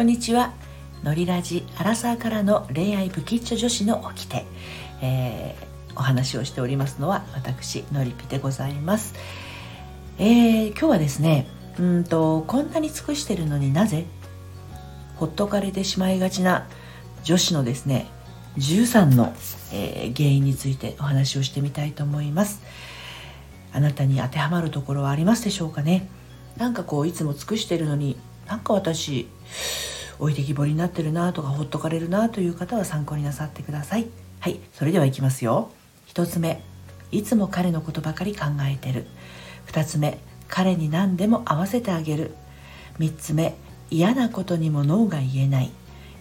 こんにちは。のりラジアラサーからの恋愛不吉女子の掟、えー、お話をしておりますのは私のりぴでございます、えー、今日はですねうんとこんなに尽くしてるのになぜほっとかれてしまいがちな女子のですね13の、えー、原因についてお話をしてみたいと思います。あなたに当てはまるところはありますでしょうかね。なんかこういつも尽くしてるのになんか私置いてきぼりになってるなとかほっとかれるなという方は参考になさってください。はいそれではいきますよ。1つ目いつも彼のことばかり考えてる。2つ目彼に何でも合わせてあげる。3つ目嫌なことにもノーが言えない。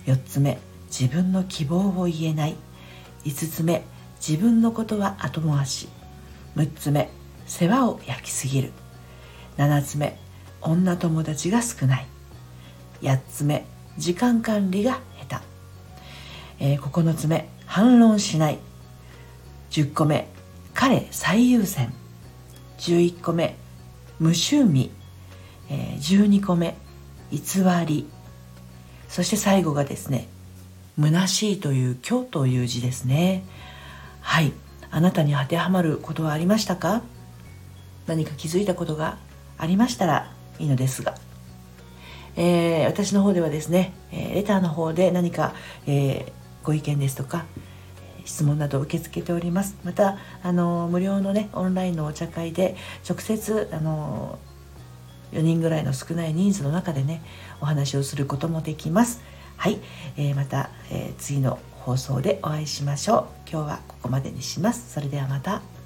4つ目自分の希望を言えない。5つ目自分のことは後回し。6つ目世話を焼きすぎる。7つ目女友達が少ない。8つ目時間管理が下手、えー、9つ目反論しない。10個目彼最優先。11個目無趣味、えー、12個目偽り。そして最後がですね虚しいという今日という字ですね。はい。あなたに当てはまることはありましたか？何か気づいたことがありましたらいいのですが。えー、私の方ではですね、えレターの方で何か、えご意見ですとか質問など受け付けております。またあの無料のねオンラインのお茶会で直接あの4人ぐらいの少ない人数の中でねお話をすることもできます。はい、えー、また、えー、次の放送でお会いしましょう。今日はここまでにします。それではまた。